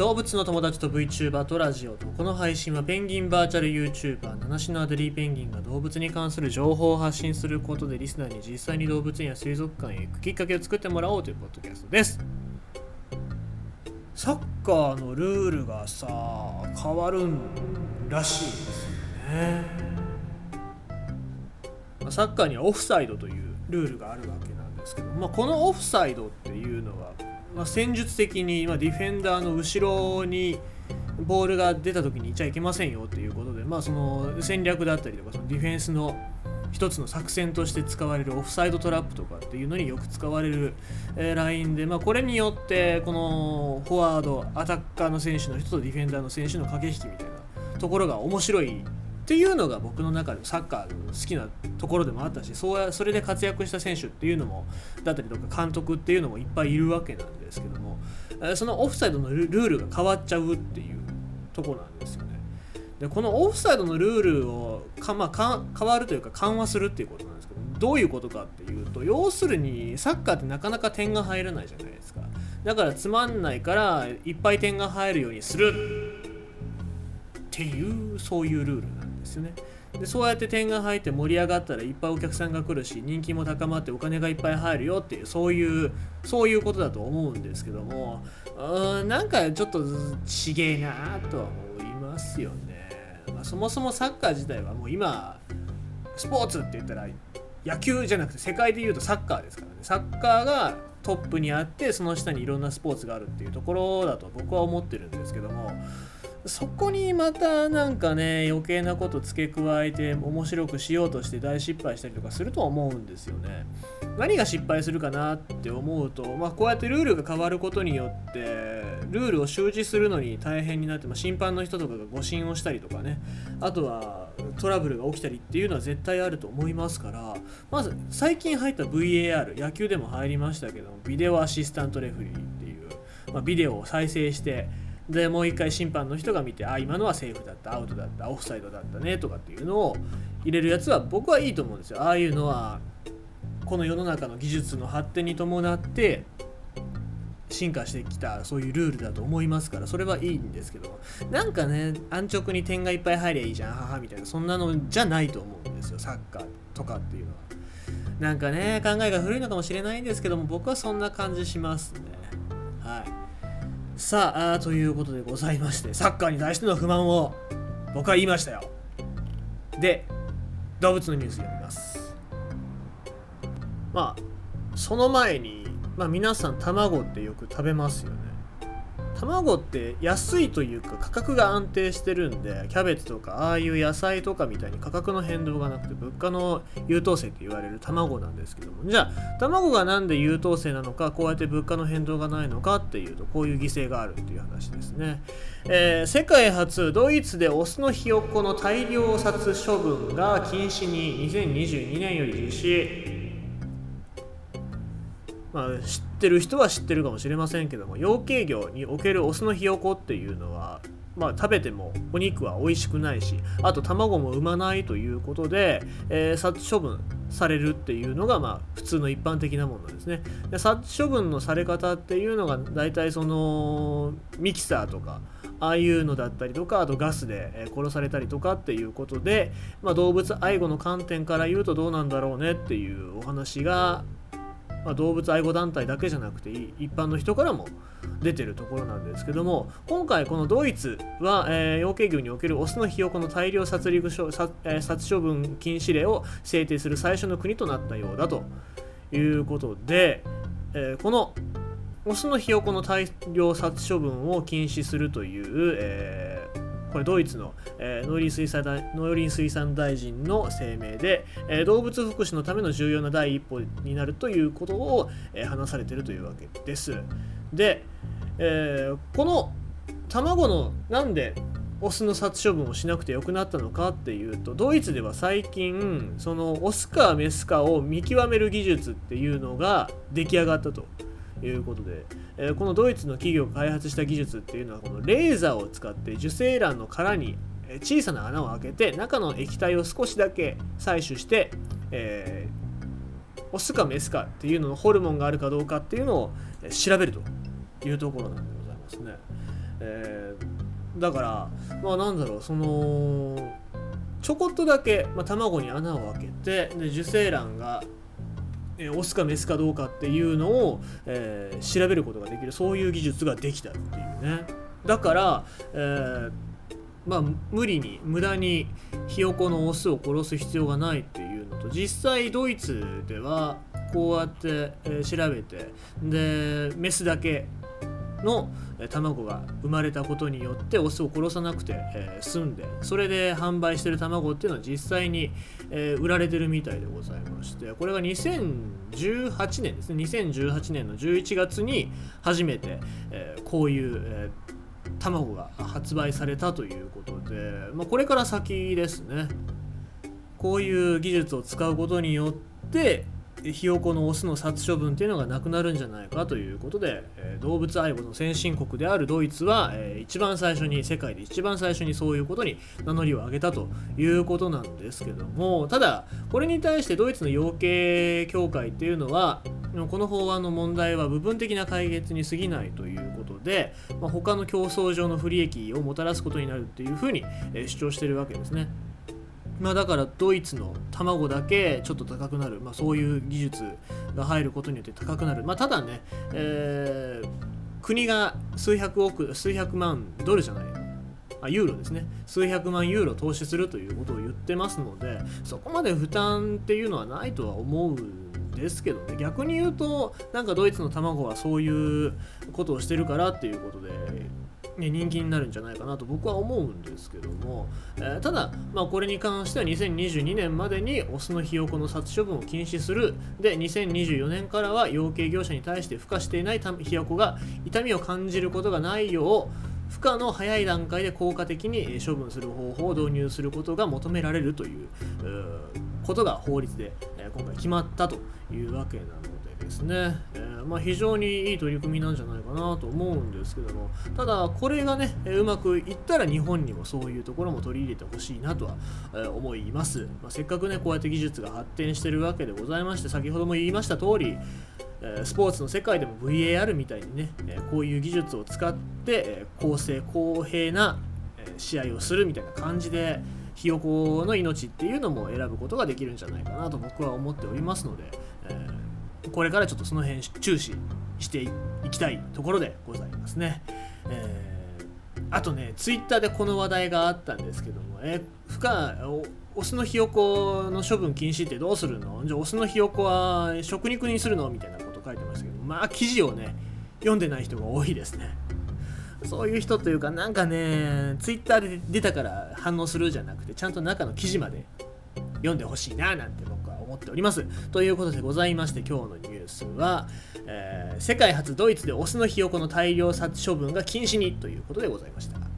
動物の友達と VTuber とラジオとこの配信はペンギンバーチャル YouTuber 七種のアデリーペンギンが動物に関する情報を発信することでリスナーに実際に動物園や水族館へ行くきっかけを作ってもらおうというポッドキャストです。サッカーのルールがさ変わるんらしいですよね。サッカーにはオフサイドというルールがあるわけなんですけど、まあ、このオフサイドっていうまあ、戦術的に、まあ、ディフェンダーの後ろにボールが出た時にいちゃいけませんよっていうことで、まあ、その戦略だったりとかそのディフェンスの一つの作戦として使われるオフサイドトラップとかっていうのによく使われる、えー、ラインで、まあ、これによってこのフォワードアタッカーの選手の人とディフェンダーの選手の駆け引きみたいなところが面白いっていうのが僕の中でサッカーの好きなところでもあったしそうやそれで活躍した選手っていうのもだったりとか監督っていうのもいっぱいいるわけなんですけどもそのオフサイドのルールが変わっちゃうっていうとこなんですよね。でこのオフサイドのルールをか、まあ、か変わるというか緩和するっていうことなんですけどどういうことかっていうと要するにサッカーってなかなか点が入らないじゃないですかだからつまんないからいっぱい点が入るようにするっていうそういうルールなんですよね。でそうやって点が入って盛り上がったらいっぱいお客さんが来るし人気も高まってお金がいっぱい入るよっていうそういうそういうことだと思うんですけどもうんなんかちょっとちげえなとは思いますよね、まあ、そもそもサッカー自体はもう今スポーツって言ったら野球じゃなくて世界で言うとサッカーですからねサッカーがトップにあってその下にいろんなスポーツがあるっていうところだと僕は思ってるんですけどもそこにまたなんかね余計なこと付け加えて面白くしようとして大失敗したりとかすると思うんですよね。何が失敗するかなって思うと、まあ、こうやってルールが変わることによってルールを周知するのに大変になって、まあ、審判の人とかが誤審をしたりとかねあとはトラブルが起きたりっていうのは絶対あると思いますからまず最近入った VAR 野球でも入りましたけどビデオアシスタントレフリーっていう、まあ、ビデオを再生してでもう一回審判の人が見てあ今のはセーフだったアウトだったオフサイドだったねとかっていうのを入れるやつは僕はいいと思うんですよ。ああいうのはこの世の中の技術の発展に伴って進化してきたそういうルールだと思いますからそれはいいんですけどなんかね安直に点がいっぱい入りゃいいじゃん母みたいなそんなのじゃないと思うんですよサッカーとかっていうのは。なんかね考えが古いのかもしれないんですけども僕はそんな感じしますね。はい。さあということでございましてサッカーに対しての不満を僕は言いましたよ。で動物のニュース読みます。まあその前に、まあ、皆さん卵ってよく食べますよね。卵って安いというか価格が安定してるんでキャベツとかああいう野菜とかみたいに価格の変動がなくて物価の優等生って言われる卵なんですけども。じゃあ卵が何で優等生なのかこうやって物価の変動がないのかっていうとこういう犠牲があるっていう話ですね、えー、世界初ドイツでオスのひよっこの大量殺処分が禁止に2022年より実施。まあ、知ってる人は知ってるかもしれませんけども養鶏業におけるオスのひよこっていうのは、まあ、食べてもお肉は美味しくないしあと卵も産まないということで、えー、殺処分されるっていうのが、まあ、普通の一般的なものなんですね。で殺処分のされ方っていうのが大体そのミキサーとかああいうのだったりとかあとガスで殺されたりとかっていうことで、まあ、動物愛護の観点から言うとどうなんだろうねっていうお話がまあ、動物愛護団体だけじゃなくて一般の人からも出てるところなんですけども今回このドイツは、えー、養鶏業におけるオスのひよこの大量殺戮殺,、えー、殺処分禁止令を制定する最初の国となったようだということで、えー、このオスのひよこの大量殺処分を禁止するという、えーこれドイツの、えー、農林水産大農林水産大臣の声明で、えー、動物福祉のための重要な第一歩になるということを、えー、話されてるというわけです。で、え、この卵のなんでオスの殺処分をしなくてよくなったのかっていうとドイツでは最近そのオスかメスかを見極める技術っていうのが出来上がったということで、えー、このドイツの企業が開発した技術っていうのはこのレーザーを使って受精卵の殻に小さな穴を開けて中の液体を少しだけ採取して、えー、オスかメスかっていうののホルモンがあるかどうかっていうのを調べるというところなんでございますね。えー、だからまあなんだろうそのちょこっとだけ、まあ、卵に穴を開けてで受精卵がえオスかメスかどうかっていうのを、えー、調べることができるそういう技術ができたっていうね。だから、えー、まあ無理に無駄にひよこのオスを殺す必要がないっていうのと実際ドイツではこうやって、え、調べてでメスだけの卵が生まれたことによってオスを殺さなくて、えー、済んでそれで販売してる卵っていうのは実際に、えー、売られてるみたいでございましてこれが2018年ですね。2018年の11月に初めて、えー、こういう、え卵が発売されたということで、まあ、これから先ですね。こういう技術を使うことによってひよこのオスの殺処分っていうのがなくなるんじゃないかということで、え、動物愛護の先進国であるドイツは、えー、一番最初に世界で一番最初にそういうことに名乗りを上げたということなんですけどもただこれに対してドイツの養鶏協会っていうのはこの法案の問題は部分的な解決に過ぎないということで、まあ、他の競争上の不利益をもたらすことになるっていうふうに、え、主張してるわけですね。まあ、だからドイツの卵だけちょっと高くなる、まあ、そういう技術が入ることによって高くなる、まあ、ただね、えー、国が数百億数百万ドルじゃない。あユーロですね。数百万ユーロ投資するということを言ってますのでそこまで負担っていうのはないとは思うんですけどね。逆に言うとなんかドイツの卵はそういうことをしてるからっていうことでね、人気になるんじゃないかなと僕は思うんですけども、えー、ただ、まあ、これに関しては2022年までにオスのひよこの殺処分を禁止する。で2024年からは養鶏業者に対して孵化していないひよこが痛みを感じることがないよう孵化の早い段階で効果的に処分する方法を導入することが求められるということが法律で今回決まったというわけなのですね、えー、まあ、非常にいい取り組みなんじゃないかなと思うんですけどもただこれがねうまくいったら日本にもそういうところも取り入れてほしいなとは、え思います、まあ、せっかくねこうやって技術が発展してるわけでございまして先ほども言いました通りスポーツの世界でも VAR みたいにねこういう技術を使って公正公平な試合をするみたいな感じでひよこの命っていうのも選ぶことができるんじゃないかなと僕は思っておりますので、えこれからちょっとその辺注視していきたいところでございますね。えー、あとね、ツイッターでこの話題があったんですけども、えー、負荷オスのひよこの処分禁止ってどうするの？じゃあオスのひよこは食肉にするの？みたいなこと書いてましたけど、まあ記事をね、読んでない人が多いですね。そういう人というか、なんかね、ツイッターで出たから反応するじゃなくて、ちゃんと中の記事まで読んでほしいななんて思っております。ということでございまして今日のニュースは、えー、世界初ドイツでオスのひよこの大量殺処分が禁止にということでございました。